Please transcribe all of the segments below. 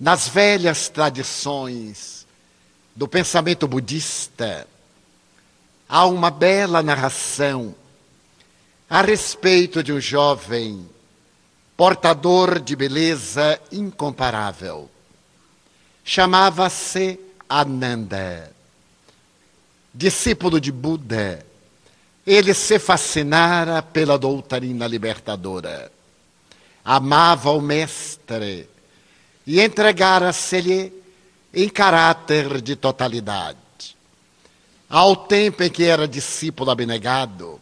nas velhas tradições do pensamento budista, há uma bela narração a respeito de um jovem portador de beleza incomparável. Chamava-se Ananda. Discípulo de Buda, ele se fascinara pela doutrina libertadora. Amava o Mestre e entregara-se-lhe em caráter de totalidade. Ao tempo em que era discípulo abnegado,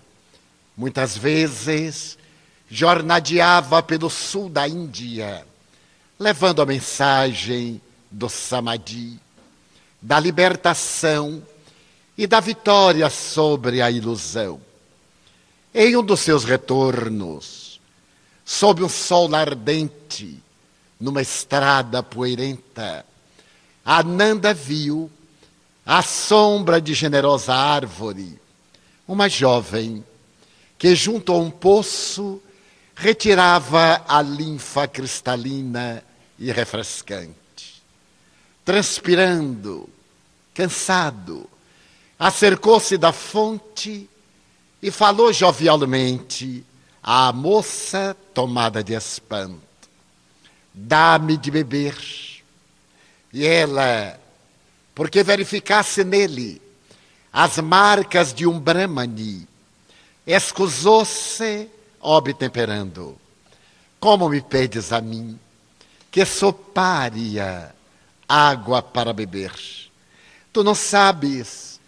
muitas vezes jornadeava pelo sul da Índia, levando a mensagem do Samadhi, da libertação e da vitória sobre a ilusão. Em um dos seus retornos, sob um sol ardente, numa estrada poeirenta, Ananda viu, à sombra de generosa árvore, uma jovem que, junto a um poço, retirava a linfa cristalina e refrescante. Transpirando, cansado, acercou-se da fonte e falou jovialmente à moça tomada de espanto: Dá-me de beber. E ela, porque verificasse nele as marcas de um Brahmani, escusou-se obtemperando. Como me pedes a mim, que sou pária, água para beber? Tu não sabes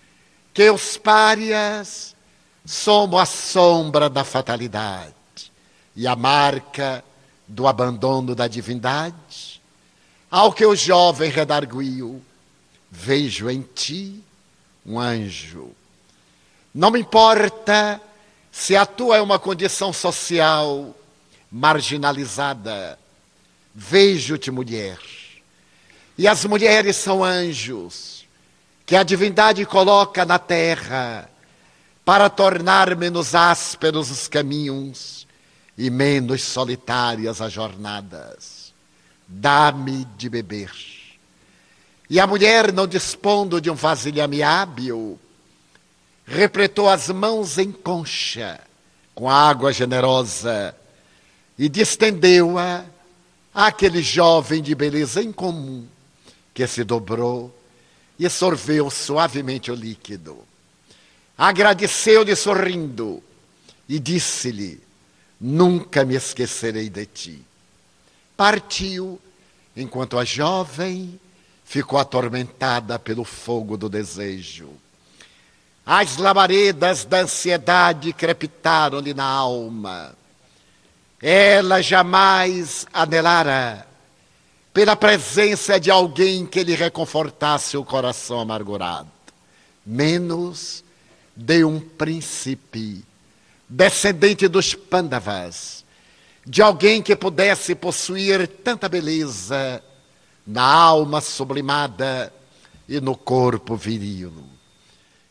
que os párias somos a sombra da fatalidade e a marca do abandono da divindade? Ao que o jovem redarguiu, vejo em ti um anjo. Não me importa se a tua é uma condição social marginalizada. Vejo-te mulher. E as mulheres são anjos que a divindade coloca na terra para tornar menos ásperos os caminhos e menos solitárias as jornadas dá-me de beber. E a mulher, não dispondo de um vasilhame hábil, repretou as mãos em concha com água generosa e distendeu-a àquele jovem de beleza incomum que se dobrou e sorveu suavemente o líquido. Agradeceu-lhe sorrindo e disse-lhe: Nunca me esquecerei de ti partiu, enquanto a jovem ficou atormentada pelo fogo do desejo. As labaredas da ansiedade crepitaram-lhe na alma. Ela jamais anelara pela presença de alguém que lhe reconfortasse o coração amargurado, menos de um príncipe descendente dos Pandavas de alguém que pudesse possuir tanta beleza na alma sublimada e no corpo viril.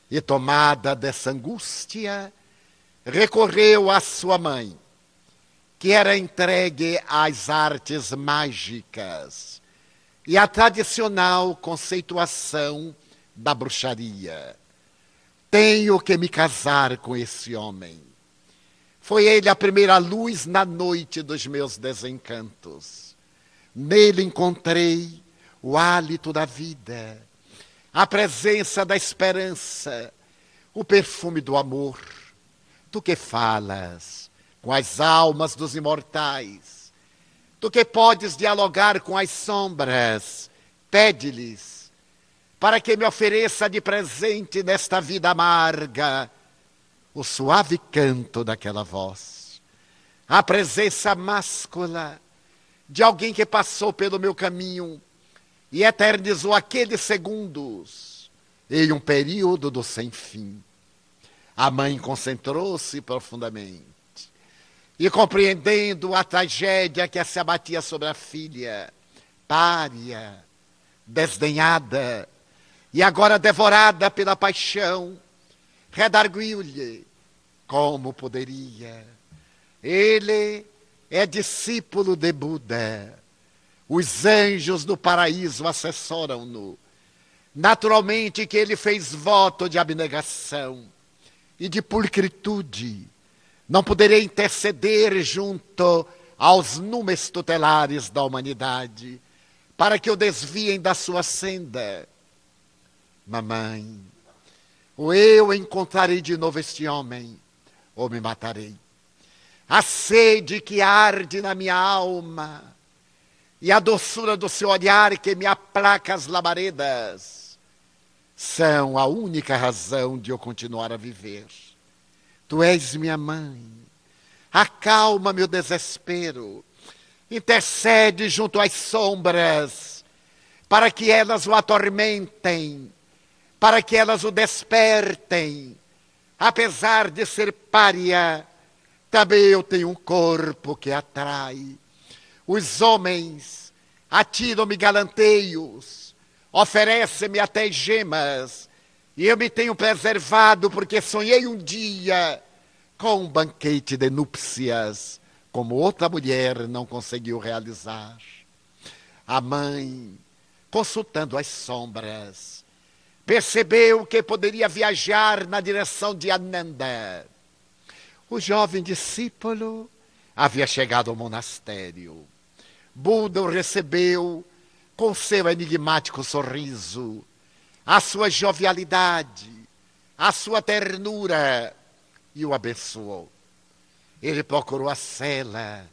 E tomada dessa angústia, recorreu à sua mãe, que era entregue às artes mágicas e à tradicional conceituação da bruxaria. Tenho que me casar com esse homem. Foi ele a primeira luz na noite dos meus desencantos. Nele encontrei o hálito da vida, a presença da esperança, o perfume do amor. Tu que falas com as almas dos imortais, tu que podes dialogar com as sombras, pede-lhes para que me ofereça de presente nesta vida amarga o suave canto daquela voz, a presença máscula de alguém que passou pelo meu caminho e eternizou aqueles segundos em um período do sem fim. A mãe concentrou-se profundamente e, compreendendo a tragédia que se abatia sobre a filha, pária, desdenhada e agora devorada pela paixão, redarguiu-lhe como poderia. Ele é discípulo de Buda, Os anjos do paraíso assessoram-no. Naturalmente que ele fez voto de abnegação e de pulcritude. Não poderia interceder junto aos números tutelares da humanidade para que o desviem da sua senda. Mamãe, ou eu encontrarei de novo este homem, ou me matarei. A sede que arde na minha alma e a doçura do seu olhar que me aplaca as labaredas são a única razão de eu continuar a viver. Tu és minha mãe, acalma meu desespero, intercede junto às sombras, para que elas o atormentem, para que elas o despertem. Apesar de ser pária, também eu tenho um corpo que atrai. Os homens atiram-me galanteios, oferecem-me até gemas, e eu me tenho preservado porque sonhei um dia com um banquete de núpcias, como outra mulher não conseguiu realizar. A mãe, consultando as sombras, percebeu que poderia viajar na direção de Ananda. O jovem discípulo havia chegado ao monastério. Buda o recebeu com seu enigmático sorriso, a sua jovialidade, a sua ternura e o abençoou. Ele procurou a cela,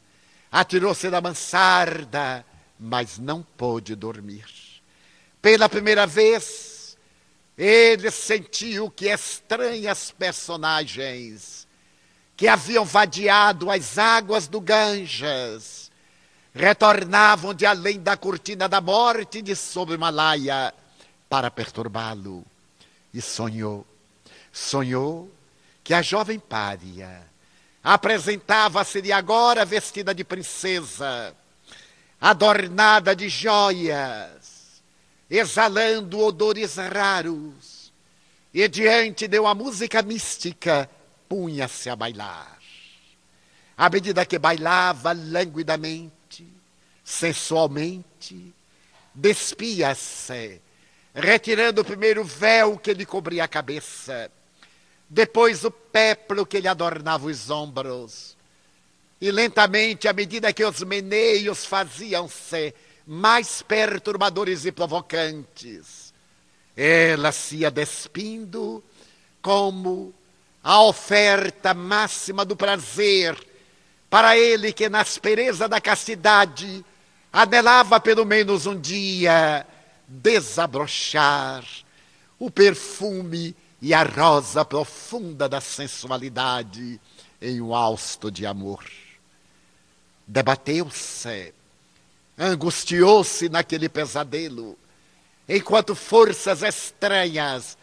atirou-se da mansarda, mas não pôde dormir. Pela primeira vez, ele sentiu que estranhas personagens que haviam vadiado as águas do Ganges retornavam de além da cortina da morte de sobre o Himalaia para perturbá-lo. E sonhou, sonhou que a jovem pária apresentava-se agora vestida de princesa, adornada de joias, exalando odores raros, e diante de uma música mística punha-se a bailar. À medida que bailava languidamente, sensualmente, despia-se, retirando o primeiro véu que lhe cobria a cabeça, depois o péplo que lhe adornava os ombros. E lentamente, à medida que os meneios faziam-se mais perturbadores e provocantes, ela se ia despindo como a oferta máxima do prazer para ele que na aspereza da castidade anelava pelo menos um dia desabrochar o perfume e a rosa profunda da sensualidade em um hausto de amor. Debateu-se, angustiou-se naquele pesadelo, enquanto forças estranhas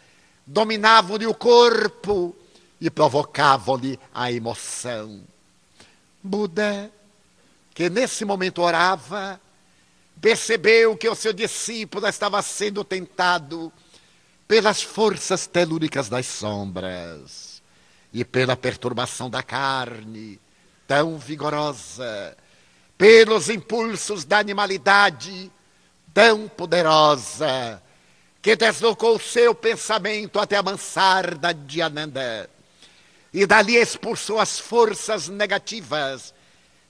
dominavam-lhe o corpo e provocavam-lhe a emoção. Buda, que nesse momento orava, percebeu que o seu discípulo estava sendo tentado pelas forças telúricas das sombras e pela perturbação da carne tão vigorosa, pelos impulsos da animalidade tão poderosa, que deslocou seu pensamento até a mansarda de Ananda e dali expulsou as forças negativas,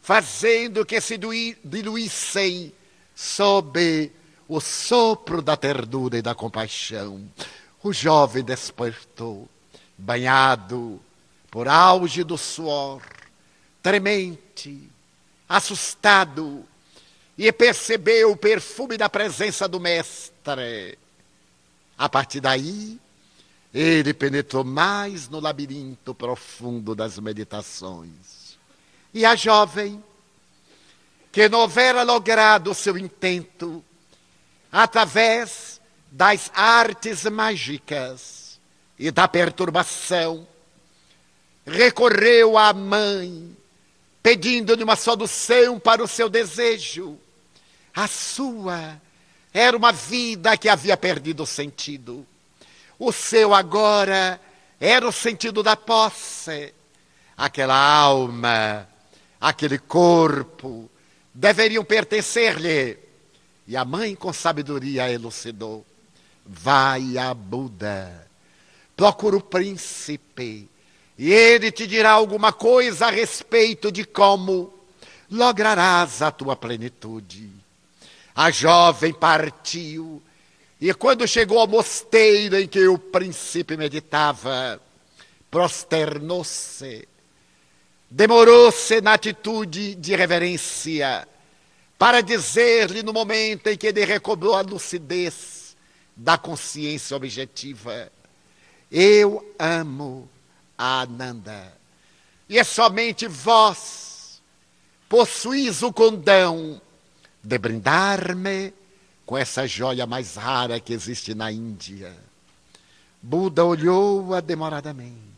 fazendo que se diluíssem sob o sopro da ternura e da compaixão. O jovem despertou, banhado por auge do suor, tremente, assustado, e percebeu o perfume da presença do Mestre. A partir daí, ele penetrou mais no labirinto profundo das meditações. E a jovem, que não houvera logrado o seu intento, através das artes mágicas e da perturbação, recorreu à mãe, pedindo-lhe uma solução para o seu desejo. A sua era uma vida que havia perdido sentido o seu agora era o sentido da posse. Aquela alma, aquele corpo, deveriam pertencer-lhe. E a mãe, com sabedoria, elucidou: Vai a Buda, procura o príncipe, e ele te dirá alguma coisa a respeito de como lograrás a tua plenitude. A jovem partiu, e quando chegou ao mosteiro em que o príncipe meditava, prosternou-se, demorou-se na atitude de reverência, para dizer-lhe no momento em que ele recobrou a lucidez da consciência objetiva: Eu amo Ananda. E é somente vós possuís o condão de brindar-me com essa joia mais rara que existe na Índia. Buda olhou-a demoradamente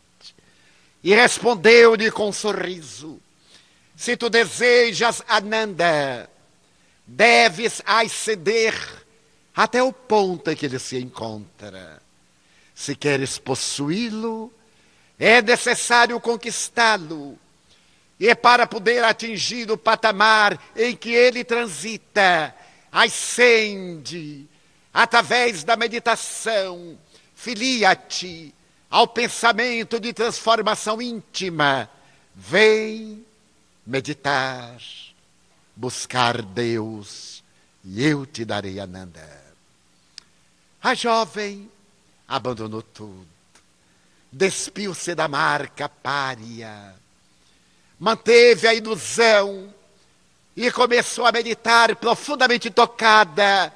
e respondeu-lhe com um sorriso: Se tu desejas Ananda, deves ascender até o ponto em que ele se encontra. Se queres possuí-lo, é necessário conquistá-lo. E para poder atingir o patamar em que ele transita, ascende, através da meditação, filia-te ao pensamento de transformação íntima. Vem meditar buscar Deus e eu te darei Ananda. A jovem abandonou tudo, despiu-se da marca pária, manteve a ilusão e começou a meditar profundamente tocada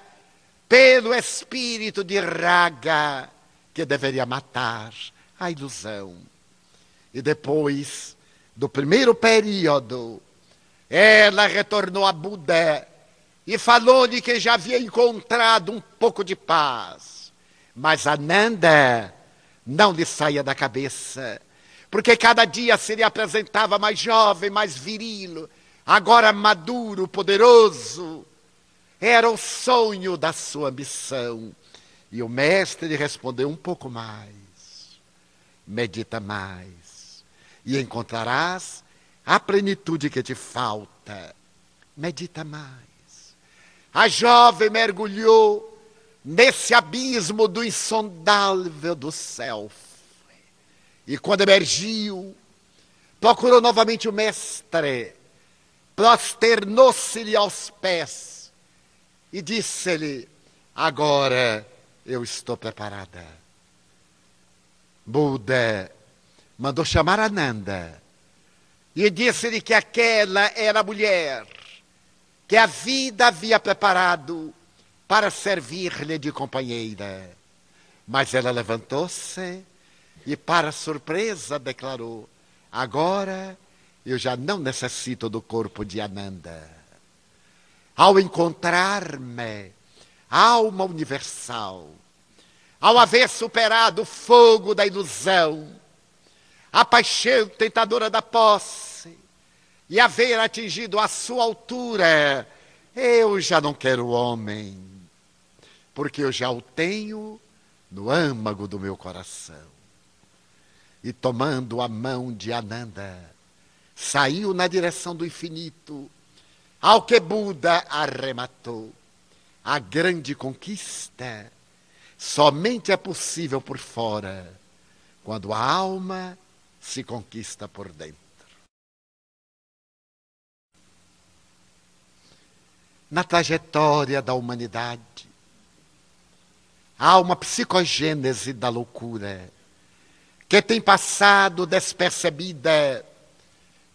pelo espírito de Raga que deveria matar a ilusão. E depois do primeiro período, ela retornou a Buda e falou-lhe que já havia encontrado um pouco de paz. Mas Ananda não lhe saía da cabeça, porque cada dia se lhe apresentava mais jovem, mais viril, agora maduro, poderoso. Era o sonho da sua missão. E o mestre lhe respondeu um pouco mais. Medita mais e encontrarás a plenitude que te falta. Medita mais. A jovem mergulhou nesse abismo do insondável do self. E quando emergiu, procurou novamente o mestre, prosternou-se-lhe aos pés e disse-lhe: Agora eu estou preparada. Buda mandou chamar Ananda e disse-lhe que aquela era a mulher que a vida havia preparado para servir-lhe de companheira. Mas ela levantou-se e, para surpresa, declarou: Agora eu já não necessito do corpo de Ananda. Ao encontrar-me, alma universal, ao haver superado o fogo da ilusão, a paixão tentadora da posse e haver atingido a sua altura, eu já não quero homem, porque eu já o tenho no âmago do meu coração. E tomando a mão de Ananda, saiu na direção do infinito, ao que Buda arrematou. A grande conquista somente é possível por fora, quando a alma se conquista por dentro. Na trajetória da humanidade, há uma psicogênese da loucura que tem passado despercebida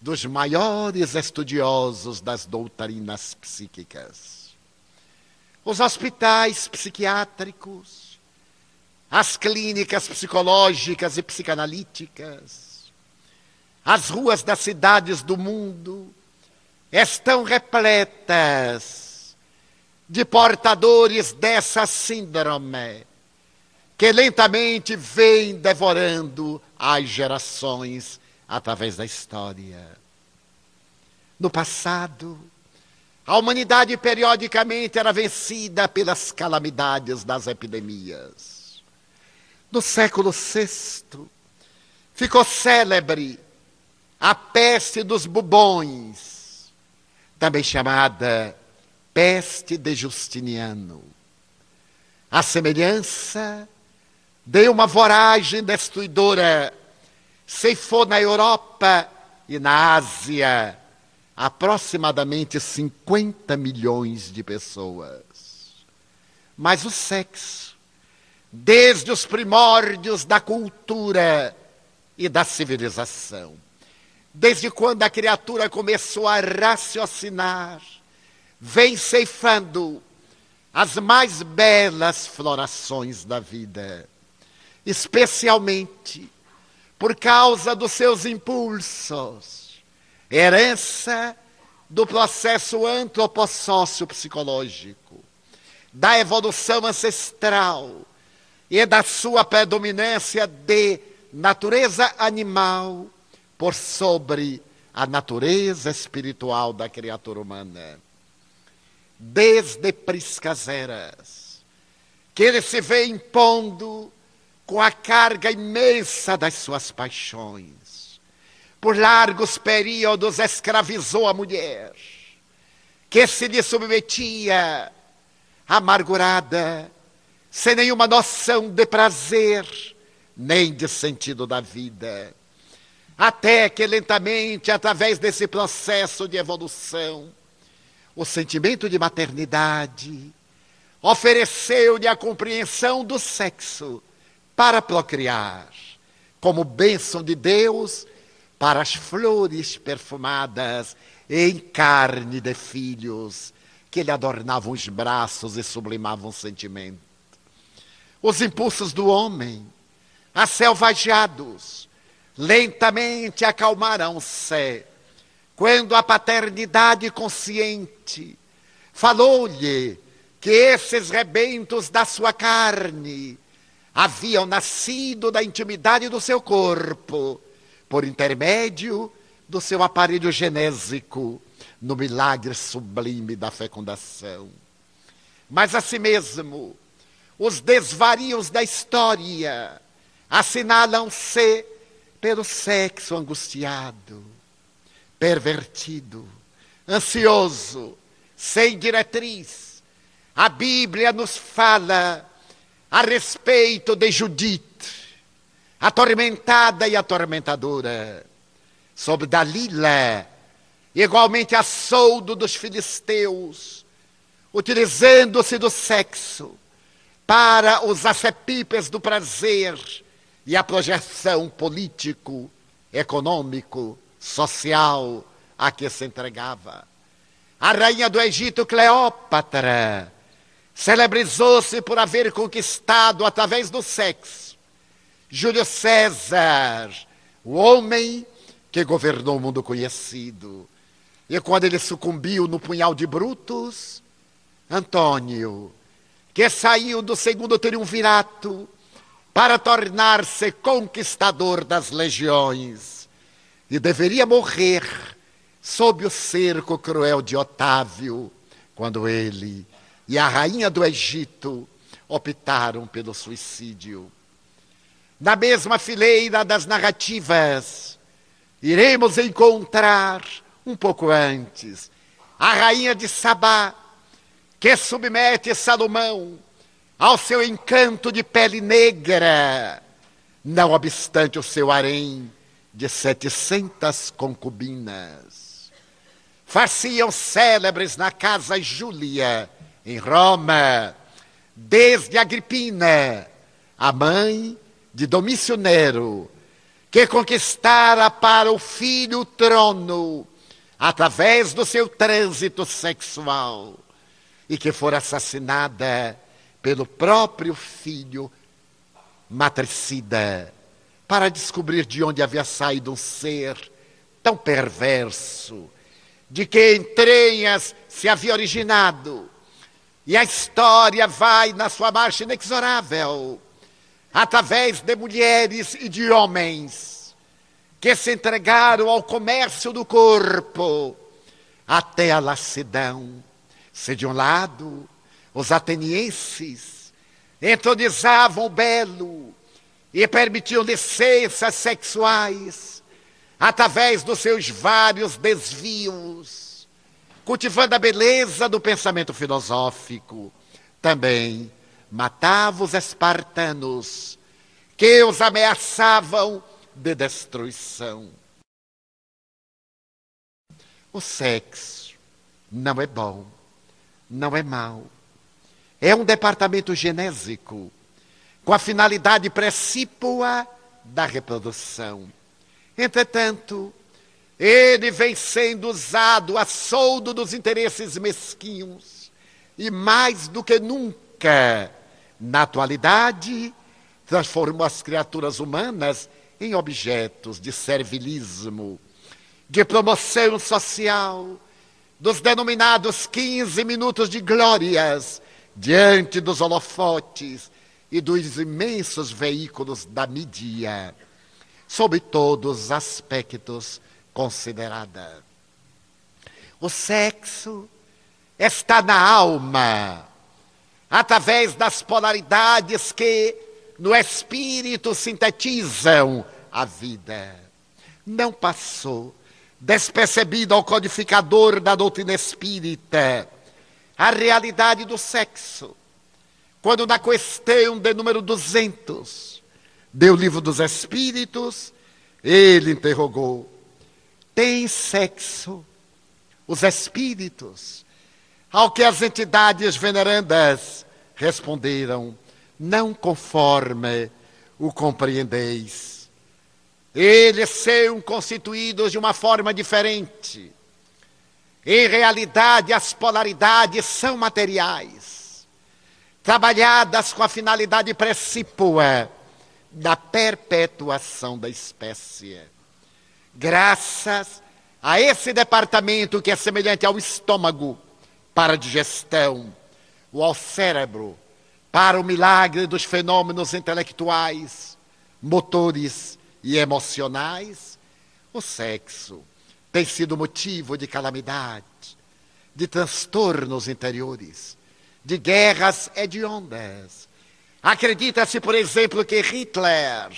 dos maiores estudiosos das doutrinas psíquicas. Os hospitais psiquiátricos, as clínicas psicológicas e psicanalíticas, as ruas das cidades do mundo estão repletas de portadores dessa síndrome que lentamente vem devorando as gerações através da história. No passado, a humanidade periodicamente era vencida pelas calamidades das epidemias. No século VI, ficou célebre a peste dos bubões, também chamada peste de Justiniano. A semelhança de uma voragem destruidora ceifou na Europa e na Ásia aproximadamente 50 milhões de pessoas. Mas o sexo, desde os primórdios da cultura e da civilização, desde quando a criatura começou a raciocinar, vem ceifando as mais belas florações da vida, especialmente por causa dos seus impulsos, herança do processo antropossócio psicológico, da evolução ancestral e da sua predominância de natureza animal por sobre a natureza espiritual da criatura humana. Desde priscas eras, que ele se vê impondo com a carga imensa das suas paixões. Por largos períodos escravizou a mulher, que se lhe submetia, amargurada, sem nenhuma noção de prazer, nem de sentido da vida. Até que lentamente, através desse processo de evolução, o sentimento de maternidade ofereceu-lhe a compreensão do sexo para procriar, como bênção de Deus para as flores perfumadas em carne de filhos que lhe adornavam os braços e sublimavam o sentimento. Os impulsos do homem, acelvajados, lentamente acalmarão-se quando a paternidade consciente falou-lhe que esses rebentos da sua carne haviam nascido da intimidade do seu corpo, por intermédio do seu aparelho genésico, no milagre sublime da fecundação. Mas assim mesmo, os desvarios da história assinalam-se pelo sexo angustiado, pervertido, ansioso, sem diretriz. A Bíblia nos fala a respeito de Judite, atormentada e atormentadora, sobre Dalila, igualmente a soldo dos filisteus, utilizando-se do sexo para os acepipes do prazer e a projeção político, econômico, social a que se entregava. A rainha do Egito, Cleópatra, celebrizou-se por haver conquistado através do sexo Júlio César, o homem que governou o mundo conhecido. E quando ele sucumbiu no punhal de Brutus, Antônio, que saiu do segundo triunvirato para tornar-se conquistador das legiões, e deveria morrer sob o cerco cruel de Otávio, quando ele e a rainha do Egito optaram pelo suicídio. Na mesma fileira das narrativas, iremos encontrar, um pouco antes, a rainha de Sabá, que submete Salomão ao seu encanto de pele negra, não obstante o seu harém de setecentas concubinas. Faziam célebres na casa Júlia, em Roma, desde Agripina, a mãe de Domício Nero, que conquistara para o filho o trono através do seu trânsito sexual e que fora assassinada pelo próprio filho matricida para descobrir de onde havia saído um ser tão perverso, de que entranhas se havia originado e a história vai na sua marcha inexorável, através de mulheres e de homens que se entregaram ao comércio do corpo até a lassidão. Se de um lado, os atenienses entronizavam o belo e permitiam licenças sexuais através dos seus vários desvios cultivando a beleza do pensamento filosófico. Também matava os espartanos, que os ameaçavam de destruição. O sexo não é bom, não é mau. É um departamento genésico com a finalidade precípua da reprodução. Entretanto, ele vem sendo usado a soldo dos interesses mesquinhos e mais do que nunca, na atualidade, transformou as criaturas humanas em objetos de servilismo, de promoção social, dos denominados 15 minutos de glórias diante dos holofotes e dos imensos veículos da mídia, sob todos os aspectos considerada. O sexo está na alma, através das polaridades que no espírito sintetizam a vida. Não passou despercebido ao codificador da doutrina espírita a realidade do sexo. Quando na questão de número 200 deu o livro dos espíritos, ele interrogou: tem sexo os espíritos? Ao que as entidades venerandas responderam: não conforme o compreendeis. Eles são constituídos de uma forma diferente. Em realidade, as polaridades são materiais, trabalhadas com a finalidade precípua da perpetuação da espécie. Graças a esse departamento que é semelhante ao estômago para a digestão, ou ao cérebro para o milagre dos fenômenos intelectuais, motores e emocionais, o sexo tem sido motivo de calamidade, de transtornos interiores, de guerras hediondas. Acredita-se, por exemplo, que Hitler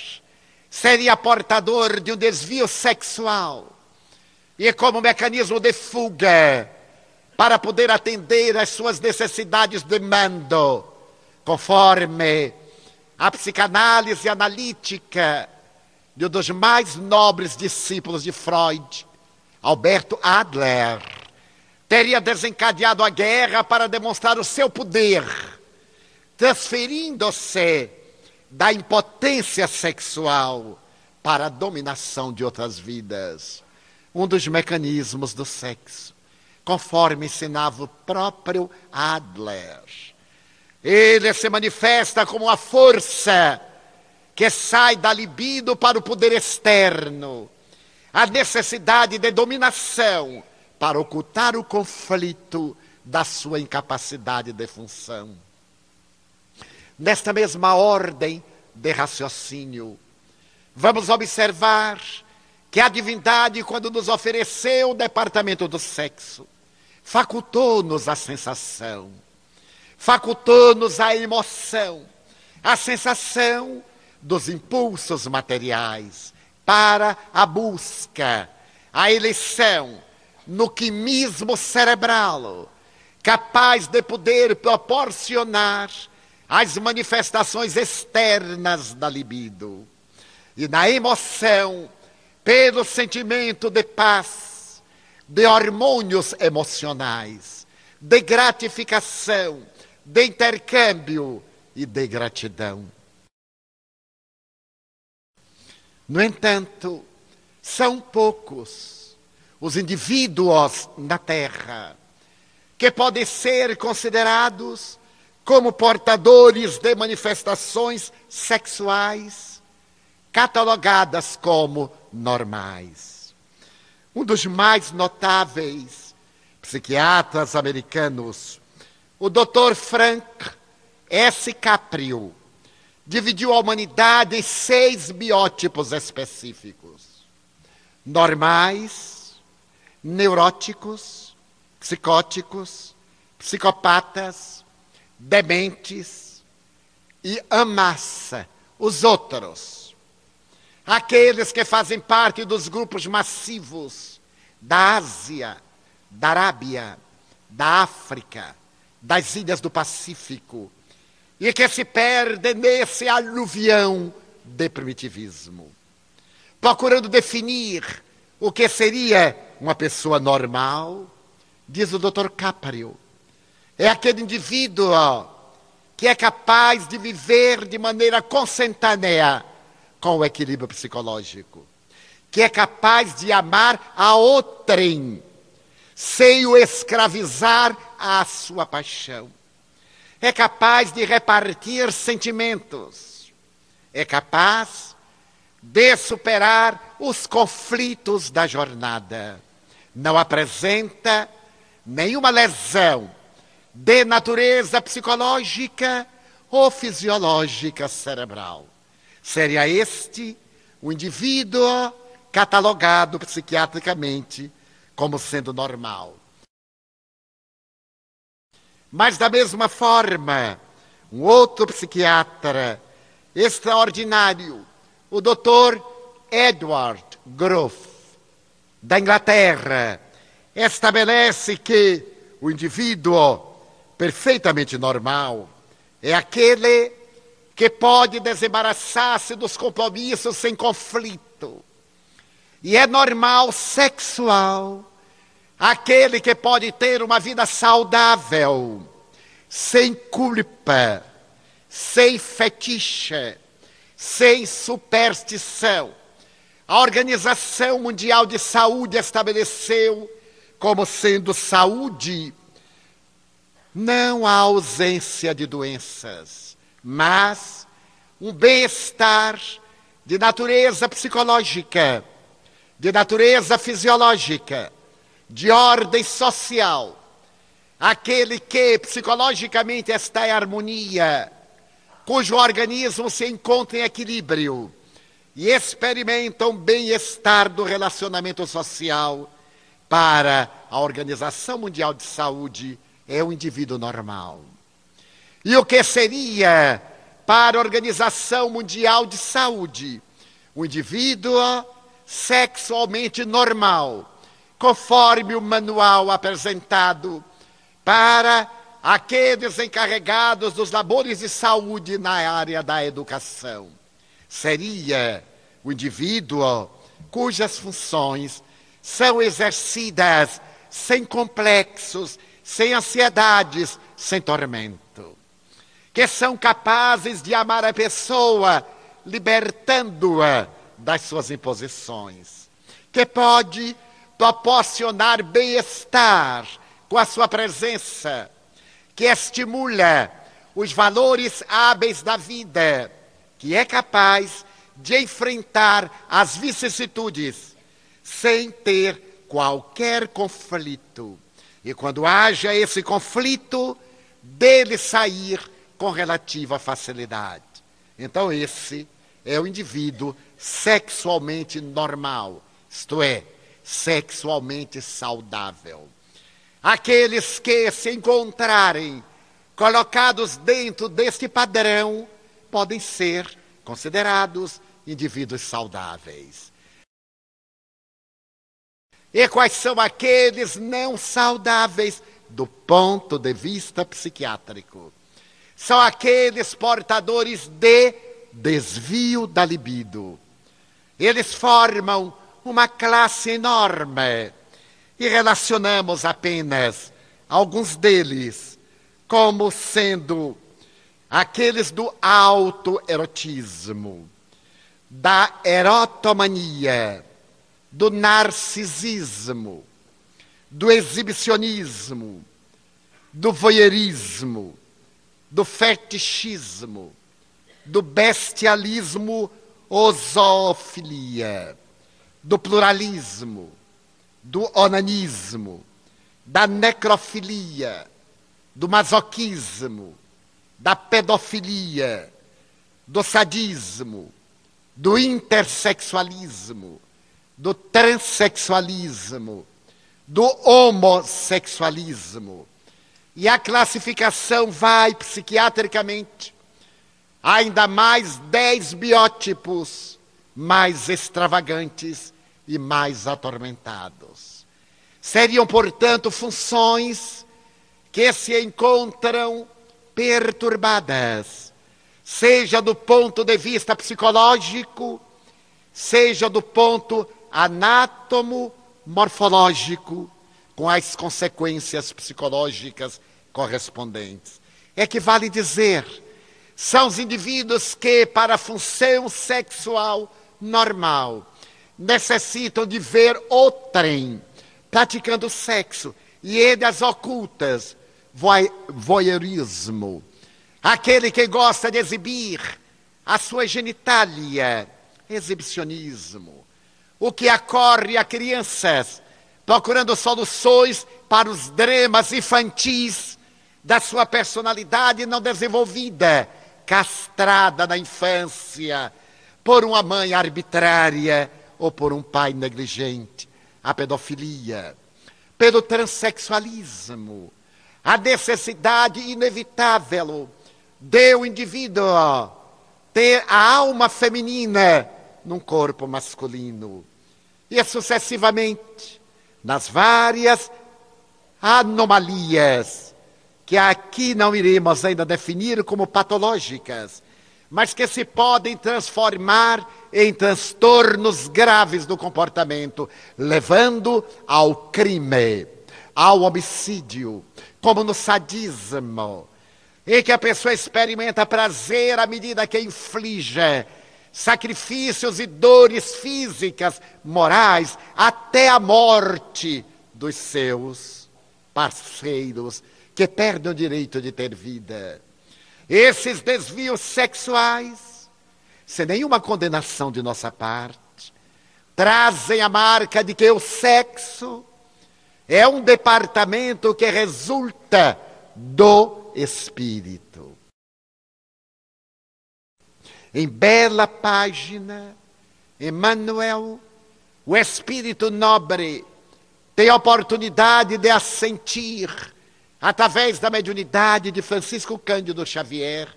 seria portador de um desvio sexual e como mecanismo de fuga para poder atender às suas necessidades de mando conforme a psicanálise analítica de um dos mais nobres discípulos de Freud, Alberto Adler, teria desencadeado a guerra para demonstrar o seu poder, transferindo-se da impotência sexual para a dominação de outras vidas. Um dos mecanismos do sexo, conforme ensinava o próprio Adler. Ele se manifesta como uma força que sai da libido para o poder externo. A necessidade de dominação para ocultar o conflito da sua incapacidade de função. Nesta mesma ordem de raciocínio, vamos observar que a divindade, quando nos ofereceu o departamento do sexo, facultou-nos a sensação facultou-nos a emoção, a sensação dos impulsos materiais para a busca, a eleição no quimismo cerebral, capaz de poder proporcionar as manifestações externas da libido. E na emoção, pelo sentimento de paz, de hormônios emocionais, de gratificação, de intercâmbio e de gratidão. No entanto, são poucos os indivíduos na Terra que podem ser considerados como portadores de manifestações sexuais catalogadas como normais. Um dos mais notáveis psiquiatras americanos o Dr. Frank S. Caprio dividiu a humanidade em seis biótipos específicos: normais, neuróticos, psicóticos, psicopatas, dementes e a massa, os outros. Aqueles que fazem parte dos grupos massivos da Ásia, da Arábia, da África, das ilhas do Pacífico, e que se perde nesse aluvião de primitivismo, procurando definir o que seria uma pessoa normal, diz o Dr. Caprio. É aquele indivíduo que é capaz de viver de maneira consentânea com o equilíbrio psicológico, que é capaz de amar a outrem sem o escravizar à sua paixão. É capaz de repartir sentimentos. É capaz de superar os conflitos da jornada. Não apresenta nenhuma lesão de natureza psicológica ou fisiológica cerebral. Seria este o indivíduo catalogado psiquiatricamente como sendo normal. Mas, da mesma forma, um outro psiquiatra extraordinário, o Dr. Edward Grove, da Inglaterra, estabelece que o indivíduo perfeitamente normal é aquele que pode desembaraçar-se dos compromissos sem conflito. E é normal sexual aquele que pode ter uma vida saudável, sem culpa, sem fetiche, sem superstição. A Organização Mundial de Saúde estabeleceu como sendo saúde não a ausência de doenças mas um bem-estar de natureza psicológica, de natureza fisiológica, de ordem social. Aquele que psicologicamente está em harmonia, cujo organismo se encontra em equilíbrio e experimenta um bem-estar do relacionamento social para a Organização Mundial de Saúde é o indivíduo normal. E o que seria para a Organização Mundial de Saúde o indivíduo sexualmente normal, conforme o manual apresentado para aqueles encarregados dos labores de saúde na área da educação. Seria o indivíduo cujas funções são exercidas sem complexos, sem ansiedades, sem tormento. Que são capazes de amar a pessoa, libertando-a das suas imposições, que pode proporcionar bem-estar com a sua presença, que estimula os valores hábeis da vida, que é capaz de enfrentar as vicissitudes sem ter qualquer conflito. E quando haja esse conflito, dele sair com relativa facilidade. Então, esse é o indivíduo sexualmente normal, isto é, sexualmente saudável. Aqueles que se encontrarem colocados dentro deste padrão podem ser considerados indivíduos saudáveis. E quais são aqueles não saudáveis do ponto de vista psiquiátrico? são aqueles portadores de desvio da libido. Eles formam uma classe enorme e relacionamos apenas alguns deles como sendo aqueles do autoerotismo, da erotomania, do narcisismo, do exibicionismo, do voyeurismo, do fetichismo, do bestialismo ou zoofilia, do pluralismo, do onanismo, da necrofilia, do masoquismo, da pedofilia, do sadismo, do intersexualismo, do transexualismo, do homossexualismo. E a classificação vai psiquiatricamente. Ainda mais dez biótipos mais extravagantes e mais atormentados. Seriam, portanto, funções que se encontram perturbadas, seja do ponto de vista psicológico, seja do ponto anátomo morfológico, com as consequências psicológicas correspondentes. É que vale dizer, são os indivíduos que, para a função sexual normal, necessitam de ver o trem praticando sexo e eles ocultas, voyeurismo. Aquele que gosta de exibir a sua genitália, exibicionismo. O que acorre a crianças procurando soluções para os dramas infantis da sua personalidade não desenvolvida, castrada na infância por uma mãe arbitrária ou por um pai negligente, a pedofilia, pelo transexualismo, a necessidade inevitável de o indivíduo ter a alma feminina num corpo masculino. E sucessivamente, nas várias anomalias, que aqui não iremos ainda definir como patológicas, mas que se podem transformar em transtornos graves do comportamento, levando ao crime, ao homicídio, como no sadismo, em que a pessoa experimenta prazer à medida que inflige sacrifícios e dores físicas, morais, até a morte dos seus parceiros, que perdem o direito de ter vida. Esses desvios sexuais, sem nenhuma condenação de nossa parte, trazem a marca de que o sexo é um departamento que resulta do espírito. Em bela página, Emmanuel, o espírito nobre, tem a oportunidade de assentir através da mediunidade de Francisco Cândido Xavier,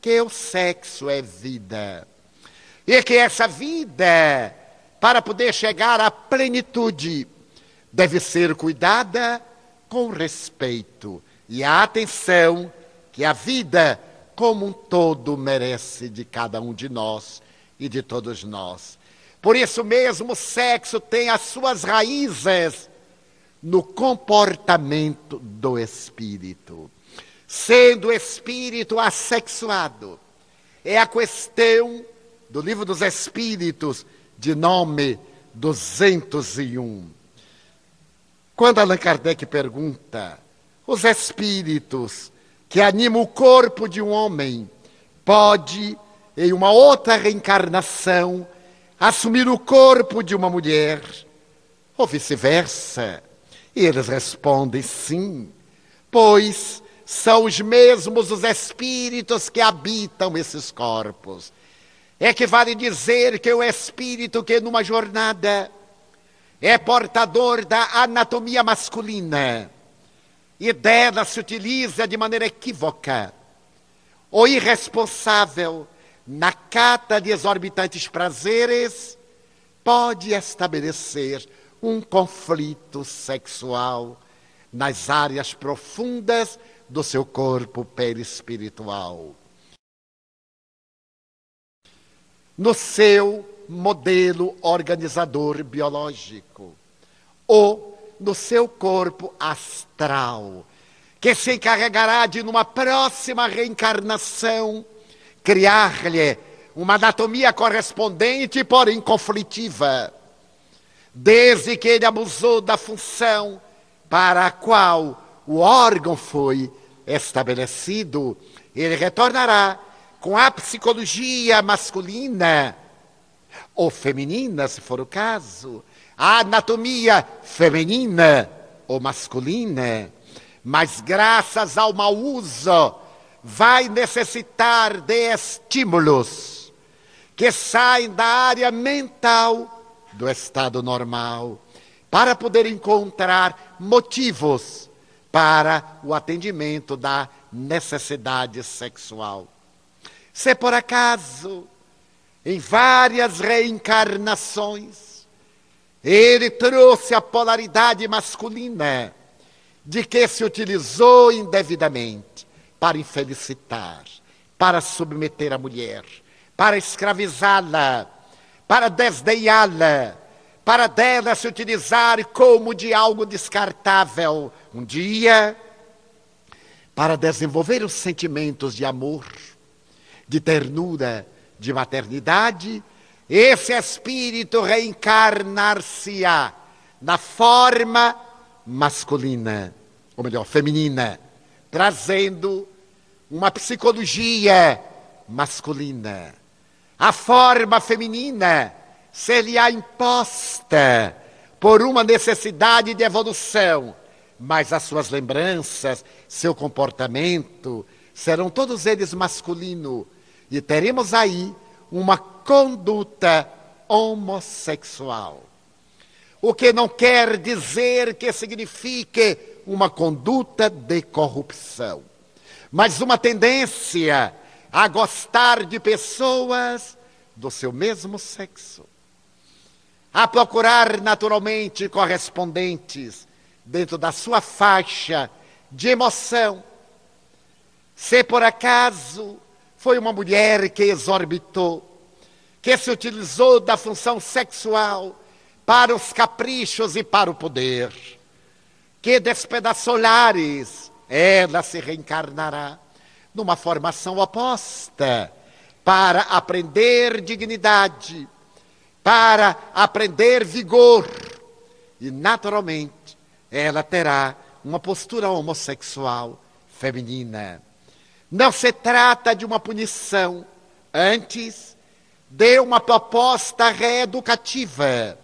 que o sexo é vida. E que essa vida, para poder chegar à plenitude, deve ser cuidada com respeito e a atenção que a vida como um todo merece de cada um de nós e de todos nós. Por isso mesmo, o sexo tem as suas raízes no comportamento do espírito. Sendo o espírito assexuado, é a questão do livro dos Espíritos, de nome 201. Quando Allan Kardec pergunta, os espíritos que animam o corpo de um homem pode, em uma outra reencarnação, assumir o corpo de uma mulher, ou vice-versa? E eles respondem sim, pois são os mesmos os espíritos que habitam esses corpos. É que vale dizer que o espírito que numa jornada é portador da anatomia masculina e dela se utiliza de maneira equívoca ou irresponsável na cata de exorbitantes prazeres, pode estabelecer um conflito sexual nas áreas profundas do seu corpo perispiritual. No seu modelo organizador biológico, ou no seu corpo astral, que se encarregará de, numa próxima reencarnação, criar-lhe uma anatomia correspondente, porém conflitiva desde que ele abusou da função para a qual o órgão foi estabelecido, ele retornará com a psicologia masculina. Ou feminina, se for o caso, a anatomia feminina ou masculina, mas graças ao mau uso, vai necessitar de estímulos que saem da área mental do estado normal, para poder encontrar motivos para o atendimento da necessidade sexual. Se por acaso, em várias reencarnações, Ele trouxe a polaridade masculina de que se utilizou indevidamente para infelicitar, para submeter a mulher, para escravizá-la, para desdenhá-la, para dela se utilizar como de algo descartável. Um dia, para desenvolver os sentimentos de amor, de ternura, de maternidade, esse espírito reencarnar-se-á na forma masculina, ou melhor, feminina, trazendo uma psicologia masculina. A forma feminina ser-lhe-á imposta por uma necessidade de evolução, mas as suas lembranças, seu comportamento, serão todos eles masculino, e teremos aí uma conduta homossexual. O que não quer dizer que signifique uma conduta de corrupção, mas uma tendência a gostar de pessoas do seu mesmo sexo, a procurar naturalmente correspondentes dentro da sua faixa de emoção. Se por acaso foi uma mulher que exorbitou, que se utilizou da função sexual para os caprichos e para o poder, que despedaçou lares, ela se reencarnará numa formação oposta para aprender dignidade, para aprender vigor e, naturalmente, ela terá uma postura homossexual feminina. Não se trata de uma punição, antes de uma proposta reeducativa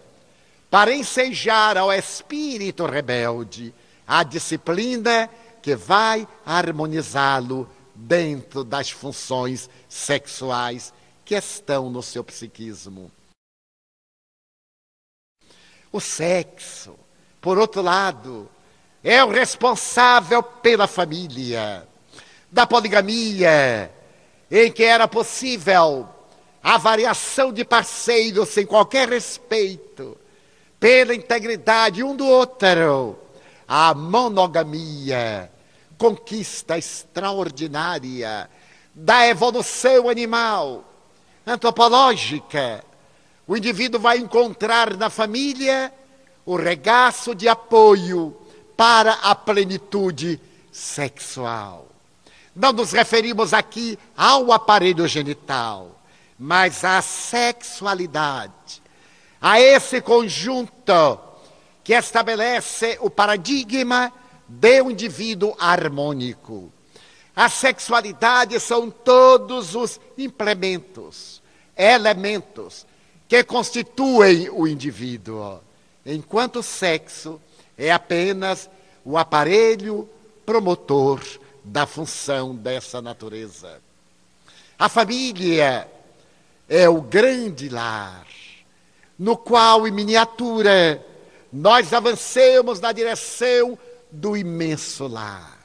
para ensejar ao espírito rebelde a disciplina que vai harmonizá-lo dentro das funções sexuais que estão no seu psiquismo. O sexo por outro lado, é o responsável pela família, da poligamia, em que era possível a variação de parceiros sem qualquer respeito pela integridade um do outro. A monogamia, conquista extraordinária da evolução animal, antropológica. O indivíduo vai encontrar na família o regaço de apoio para a plenitude sexual. Não nos referimos aqui ao aparelho genital, mas à sexualidade, a esse conjunto que estabelece o paradigma de um indivíduo harmônico. A sexualidade são todos os implementos, elementos que constituem o indivíduo enquanto o sexo é apenas o aparelho promotor da função dessa natureza. A família é o grande lar, no qual, em miniatura, nós avancemos na direção do imenso lar,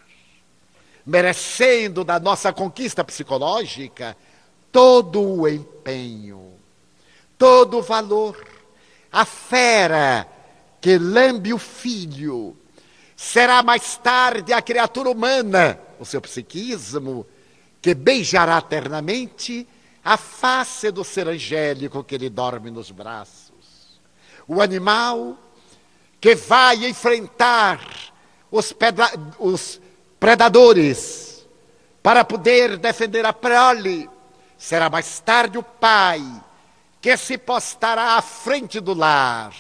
merecendo da nossa conquista psicológica todo o empenho, todo o valor. A fera que lambe o filho, será mais tarde a criatura humana, o seu psiquismo, que beijará eternamente a face do ser angélico que lhe dorme nos braços. O animal que vai enfrentar os, os predadores para poder defender a prole, será mais tarde o pai que se postará à frente do lar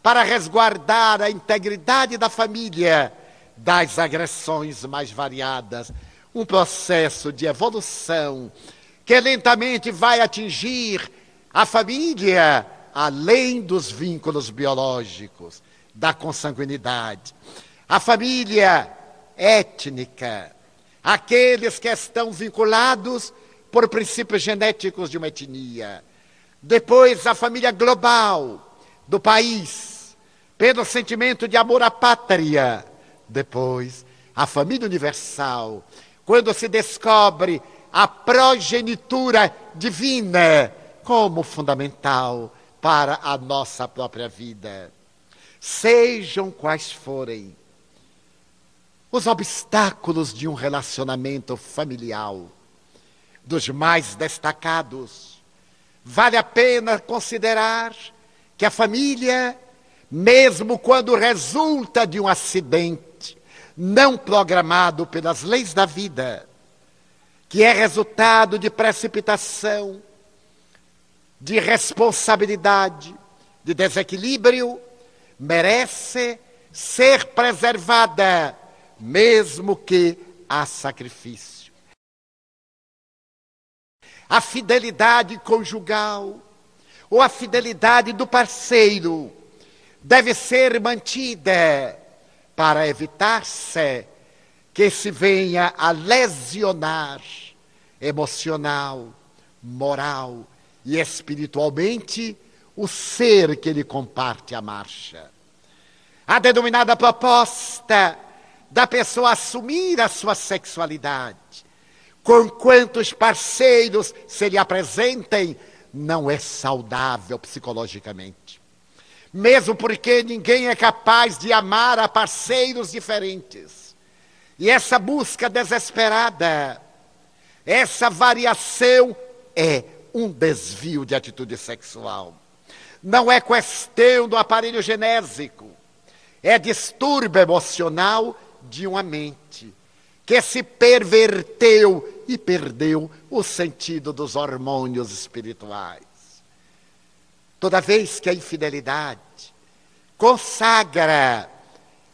para resguardar a integridade da família das agressões mais variadas. Um processo de evolução que lentamente vai atingir a família além dos vínculos biológicos, da consanguinidade. A família étnica, aqueles que estão vinculados por princípios genéticos de uma etnia. Depois, a família global do país, pelo sentimento de amor à pátria. Depois, a família universal, quando se descobre a progenitura divina como fundamental para a nossa própria vida. Sejam quais forem os obstáculos de um relacionamento familiar, dos mais destacados, vale a pena considerar que a família, mesmo quando resulta de um acidente não programado pelas leis da vida, que é resultado de precipitação, de responsabilidade, de desequilíbrio, merece ser preservada, mesmo que a sacrifício. A fidelidade conjugal ou a fidelidade do parceiro deve ser mantida para evitar-se que se venha a lesionar emocional, moral e espiritualmente o ser que ele comparte a marcha. A denominada proposta da pessoa assumir a sua sexualidade, com quantos parceiros se lhe apresentem, não é saudável psicologicamente. Mesmo porque ninguém é capaz de amar a parceiros diferentes. E essa busca desesperada, essa variação é um desvio de atitude sexual. Não é questão do aparelho genésico, é distúrbio emocional de uma mente que se perverteu e perdeu o sentido dos hormônios espirituais. Toda vez que a infidelidade consagra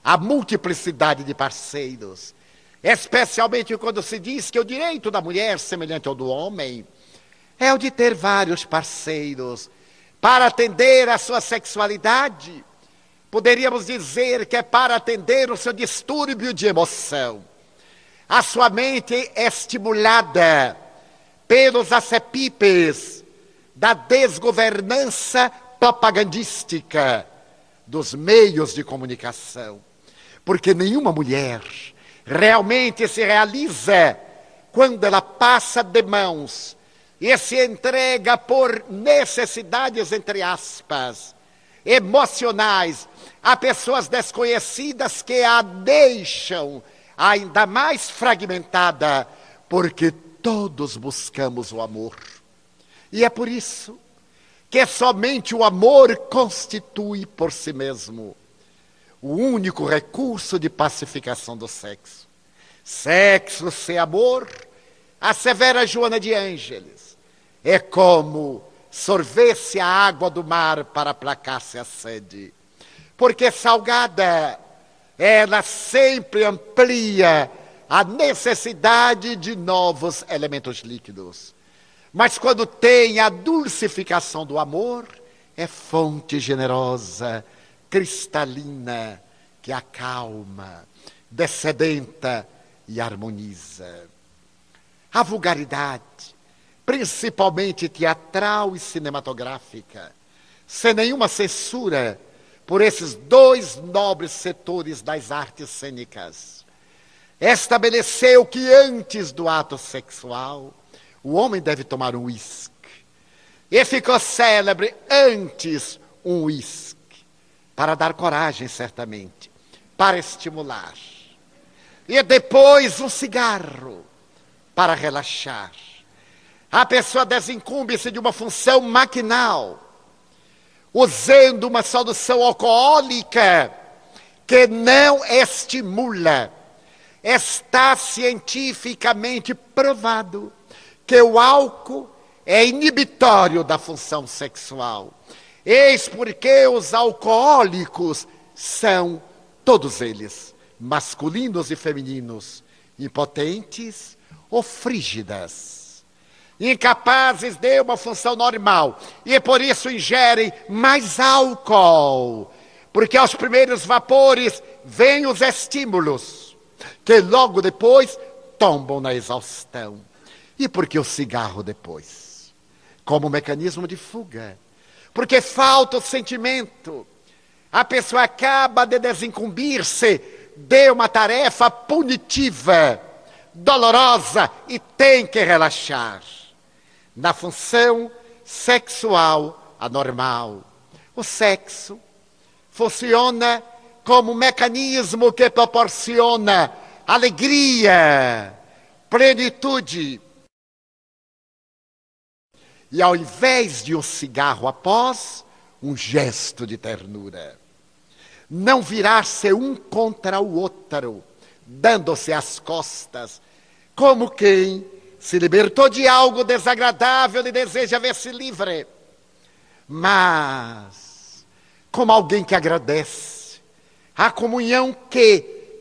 a multiplicidade de parceiros, especialmente quando se diz que o direito da mulher, semelhante ao do homem, é o de ter vários parceiros para atender a sua sexualidade. Poderíamos dizer que é para atender o seu distúrbio de emoção. A sua mente é estimulada pelos acepipes da desgovernança propagandística dos meios de comunicação. Porque nenhuma mulher realmente se realiza quando ela passa de mãos e se entrega por necessidades, entre aspas, emocionais, a pessoas desconhecidas que a deixam ainda mais fragmentada, porque todos buscamos o amor. E é por isso que somente o amor constitui por si mesmo o único recurso de pacificação do sexo. Sexo sem amor, assevera Joana de Ângeles é como sorver-se a água do mar para aplacar-se a sede. Porque salgada, ela sempre amplia a necessidade de novos elementos líquidos. Mas quando tem a dulcificação do amor, é fonte generosa, cristalina, que acalma, descedenta e harmoniza. A vulgaridade, principalmente teatral e cinematográfica, sem nenhuma censura por esses dois nobres setores das artes cênicas. Estabeleceu que antes do ato sexual, o homem deve tomar um uísque. E ficou célebre antes um uísque, para dar coragem, certamente, para estimular. E depois um cigarro, para relaxar a pessoa desincumbe-se de uma função maquinal, usando uma solução alcoólica que não estimula. Está cientificamente provado que o álcool é inibitório da função sexual. Eis porque os alcoólicos são, todos eles, masculinos e femininos, impotentes ou frígidas incapazes de uma função normal e por isso ingerem mais álcool, porque aos primeiros vapores vêm os estímulos, que logo depois tombam na exaustão. E por que o cigarro depois? Como mecanismo de fuga. Porque falta o sentimento. A pessoa acaba de desincumbir-se de uma tarefa punitiva, dolorosa e tem que relaxar na função sexual anormal. O sexo funciona como um mecanismo que proporciona alegria, plenitude. E ao invés de um cigarro após, um gesto de ternura. Não virar-se um contra o outro, dando-se as costas, como quem se libertou de algo desagradável e deseja ver-se livre. Mas, como alguém que agradece, a comunhão que,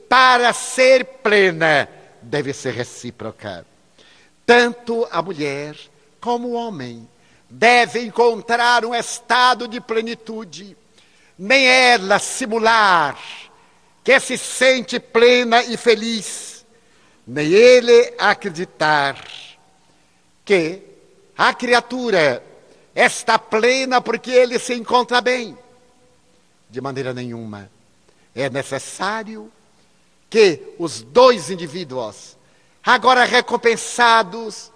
para ser plena, deve ser recíproca. Tanto a mulher como homem deve encontrar um estado de plenitude, nem ela simular que se sente plena e feliz, nem ele acreditar que a criatura está plena porque ele se encontra bem. De maneira nenhuma. É necessário que os dois indivíduos, agora recompensados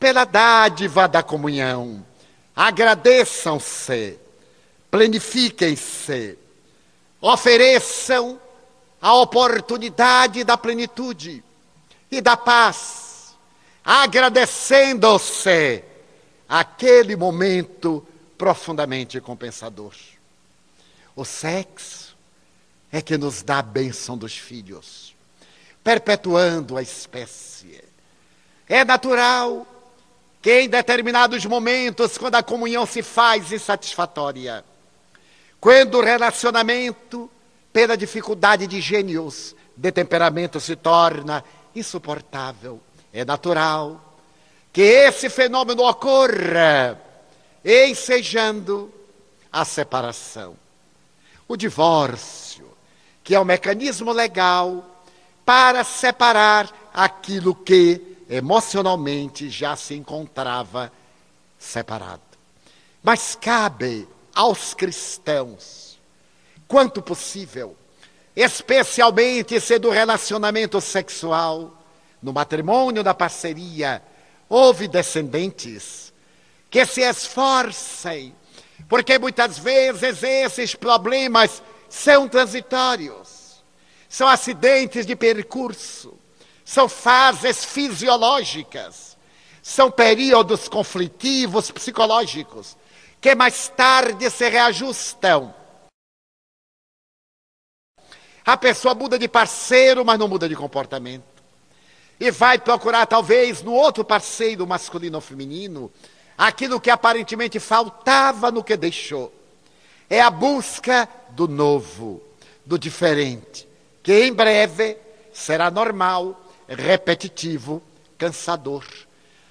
pela dádiva da comunhão, agradeçam-se, planifiquem-se, ofereçam a oportunidade da plenitude e da paz, agradecendo-se aquele momento profundamente compensador. O sexo é que nos dá a bênção dos filhos, perpetuando a espécie. É natural que em determinados momentos, quando a comunhão se faz insatisfatória, quando o relacionamento, pela dificuldade de gênios, de temperamento, se torna insuportável, é natural que esse fenômeno ocorra, ensejando a separação. O divórcio, que é o um mecanismo legal para separar aquilo que emocionalmente já se encontrava separado. Mas cabe aos cristãos, quanto possível, especialmente se do relacionamento sexual, no matrimônio, da parceria, houve descendentes que se esforcem, porque muitas vezes esses problemas são transitórios, são acidentes de percurso, são fases fisiológicas, são períodos conflitivos psicológicos, que mais tarde se reajustam. A pessoa muda de parceiro, mas não muda de comportamento. E vai procurar, talvez, no outro parceiro, masculino ou feminino, aquilo que aparentemente faltava no que deixou. É a busca do novo, do diferente, que em breve será normal repetitivo, cansador.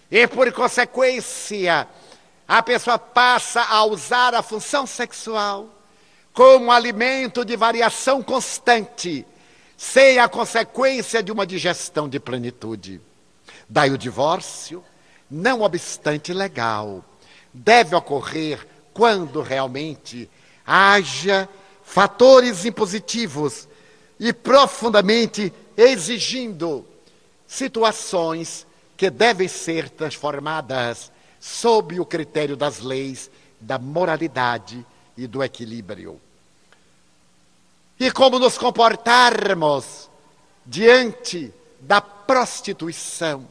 E por consequência, a pessoa passa a usar a função sexual como alimento de variação constante, sem a consequência de uma digestão de plenitude. Daí o divórcio, não obstante legal, deve ocorrer quando realmente haja fatores impositivos e profundamente exigindo situações que devem ser transformadas sob o critério das leis, da moralidade e do equilíbrio. E como nos comportarmos diante da prostituição,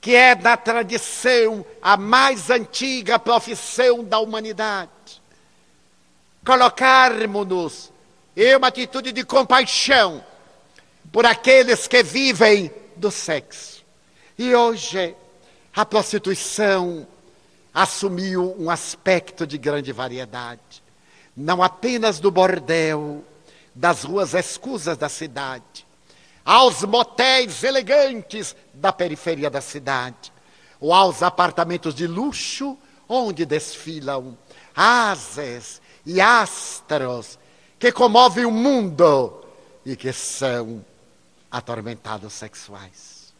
que é da tradição a mais antiga profissão da humanidade. Colocarmos-nos em uma atitude de compaixão por aqueles que vivem do sexo. E hoje a prostituição assumiu um aspecto de grande variedade, não apenas do bordel, das ruas escusas da cidade, aos motéis elegantes da periferia da cidade, ou aos apartamentos de luxo onde desfilam ases e astros que comovem o mundo e que são atormentados sexuais.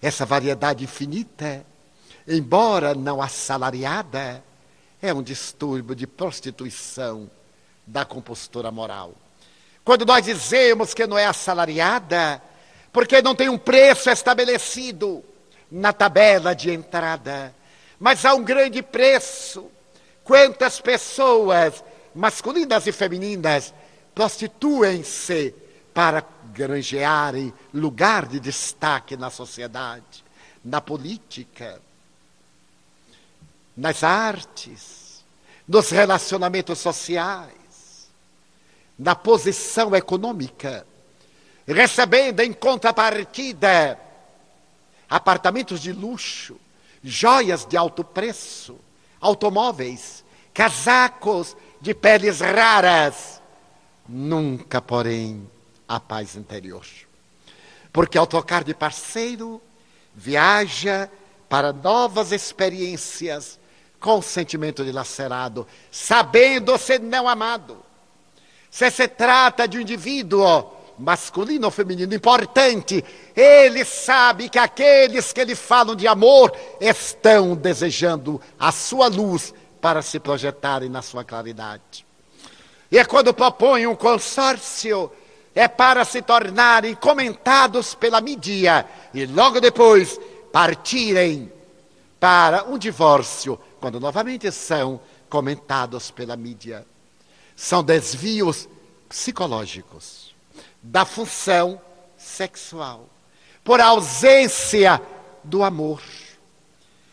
Essa variedade infinita, embora não assalariada, é um distúrbio de prostituição da compostura moral. Quando nós dizemos que não é assalariada, porque não tem um preço estabelecido na tabela de entrada, mas há um grande preço Quantas pessoas, masculinas e femininas, prostituem-se para granjearem lugar de destaque na sociedade, na política, nas artes, nos relacionamentos sociais, na posição econômica, recebendo em contrapartida apartamentos de luxo, joias de alto preço, automóveis, casacos de peles raras. Nunca, porém, a paz interior. Porque ao trocar de parceiro, viaja para novas experiências com o sentimento dilacerado, sabendo ser não amado. Se se trata de um indivíduo masculino ou feminino importante, ele sabe que aqueles que lhe falam de amor estão desejando a sua luz para se projetarem na sua claridade. E é quando propõe um consórcio, é para se tornarem comentados pela mídia e logo depois partirem para um divórcio, quando novamente são comentados pela mídia. São desvios psicológicos da função sexual, por ausência do amor.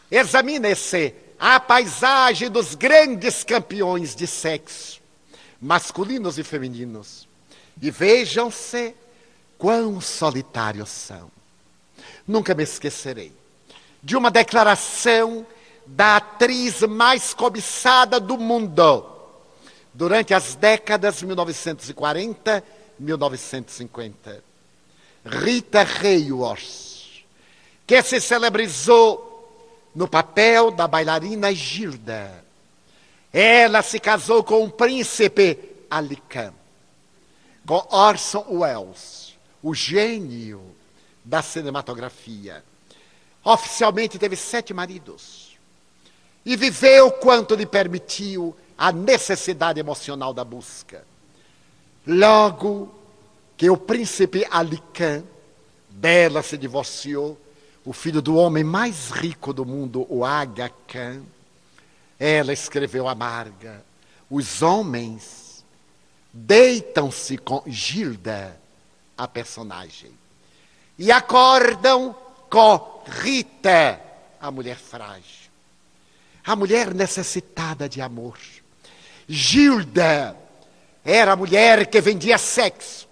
Examine-se a paisagem dos grandes campeões de sexo, masculinos e femininos, e vejam-se quão solitários são. Nunca me esquecerei de uma declaração da atriz mais cobiçada do mundo durante as décadas 1940 1950. Rita Hayworth, que se celebrizou no papel da bailarina Gilda. Ela se casou com o príncipe Alicant, com Orson Welles, o gênio da cinematografia. Oficialmente teve sete maridos. E viveu quanto lhe permitiu a necessidade emocional da busca. Logo que o príncipe Alicã dela se divorciou, o filho do homem mais rico do mundo, o Aga Khan, ela escreveu amarga: os homens deitam-se com Gilda, a personagem, e acordam com Rita, a mulher frágil, a mulher necessitada de amor. Gilda, era a mulher que vendia sexo.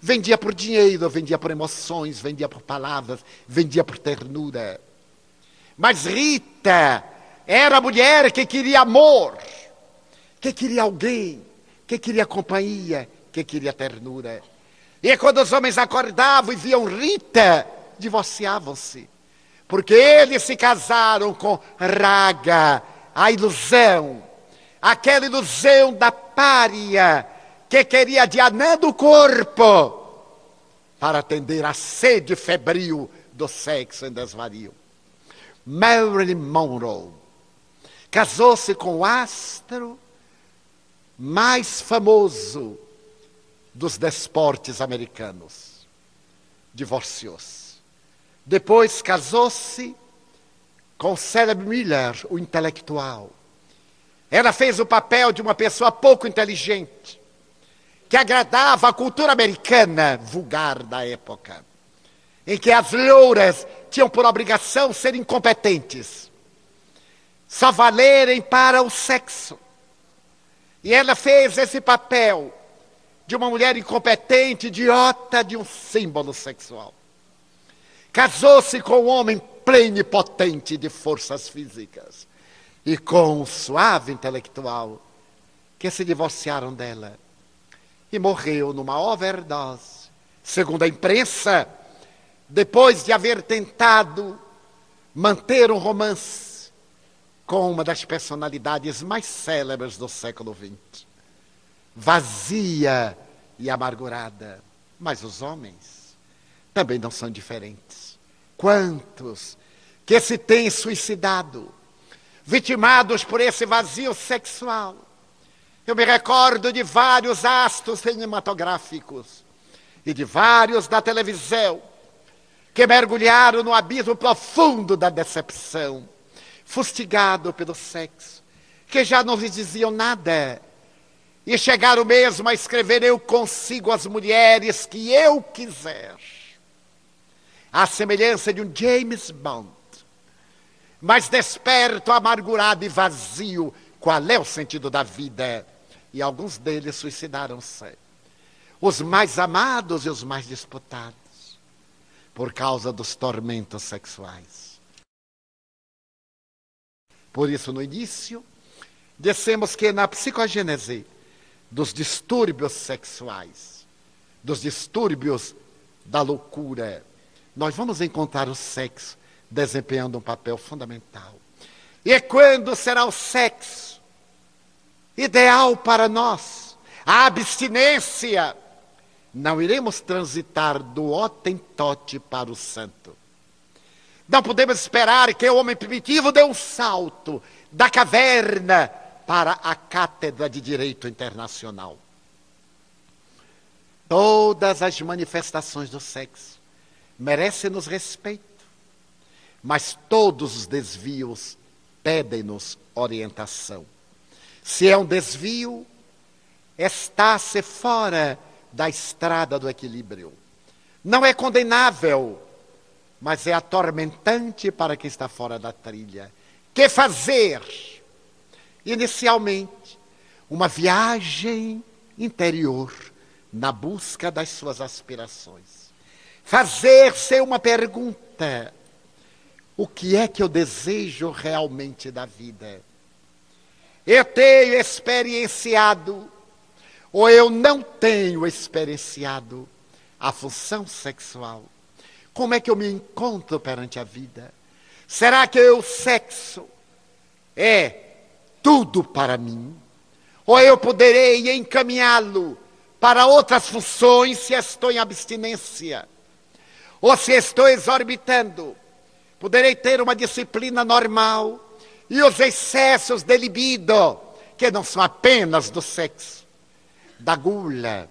Vendia por dinheiro, vendia por emoções, vendia por palavras, vendia por ternura. Mas Rita era a mulher que queria amor, que queria alguém, que queria companhia, que queria ternura. E quando os homens acordavam e viam Rita, divorciavam-se. Porque eles se casaram com Raga, a ilusão, aquela ilusão da pária que queria adianar do corpo para atender a sede febril do sexo em desvario. Marilyn Monroe casou-se com o astro mais famoso dos desportes americanos. Divorciou-se. Depois casou-se com Celebre Miller, o intelectual. Ela fez o papel de uma pessoa pouco inteligente, que agradava a cultura americana vulgar da época, em que as louras tinham por obrigação ser incompetentes, só valerem para o sexo. E ela fez esse papel de uma mulher incompetente, idiota, de um símbolo sexual. Casou-se com um homem plenipotente de forças físicas e com um suave intelectual que se divorciaram dela e morreu numa overdose, segundo a imprensa, depois de haver tentado manter um romance com uma das personalidades mais célebres do século XX. Vazia e amargurada. Mas os homens também não são diferentes. Quantos que se têm suicidado vitimados por esse vazio sexual. Eu me recordo de vários astros cinematográficos e de vários da televisão que mergulharam no abismo profundo da decepção, fustigado pelo sexo, que já não lhes diziam nada. E chegaram mesmo a escrever: Eu consigo as mulheres que eu quiser. A semelhança de um James Bond, mas desperto, amargurado e vazio. Qual é o sentido da vida? E alguns deles suicidaram-se. Os mais amados e os mais disputados, por causa dos tormentos sexuais. Por isso, no início, dissemos que na psicogênese dos distúrbios sexuais, dos distúrbios da loucura, nós vamos encontrar o sexo desempenhando um papel fundamental. E quando será o sexo ideal para nós? A abstinência. Não iremos transitar do Otentote para o santo. Não podemos esperar que o homem primitivo dê um salto da caverna para a cátedra de direito internacional. Todas as manifestações do sexo merecem-nos respeito, mas todos os desvios pedem-nos orientação. Se é um desvio, está-se fora da estrada do equilíbrio. Não é condenável, mas é atormentante para quem está fora da trilha. Que fazer? Inicialmente, uma viagem interior na busca das suas aspirações. Fazer-se uma pergunta: o que é que eu desejo realmente da vida? Eu tenho experienciado, ou eu não tenho experienciado, a função sexual? Como é que eu me encontro perante a vida? Será que o sexo é tudo para mim? Ou eu poderei encaminhá-lo para outras funções se estou em abstinência? Ou se estou exorbitando? Poderei ter uma disciplina normal e os excessos de libido, que não são apenas do sexo, da gula,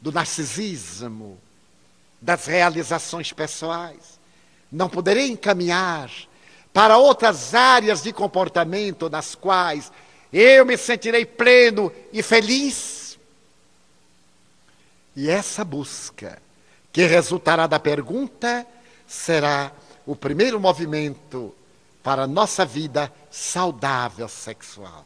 do narcisismo, das realizações pessoais. Não poderei encaminhar para outras áreas de comportamento nas quais eu me sentirei pleno e feliz. E essa busca, que resultará da pergunta, será o primeiro movimento para a nossa vida saudável sexual.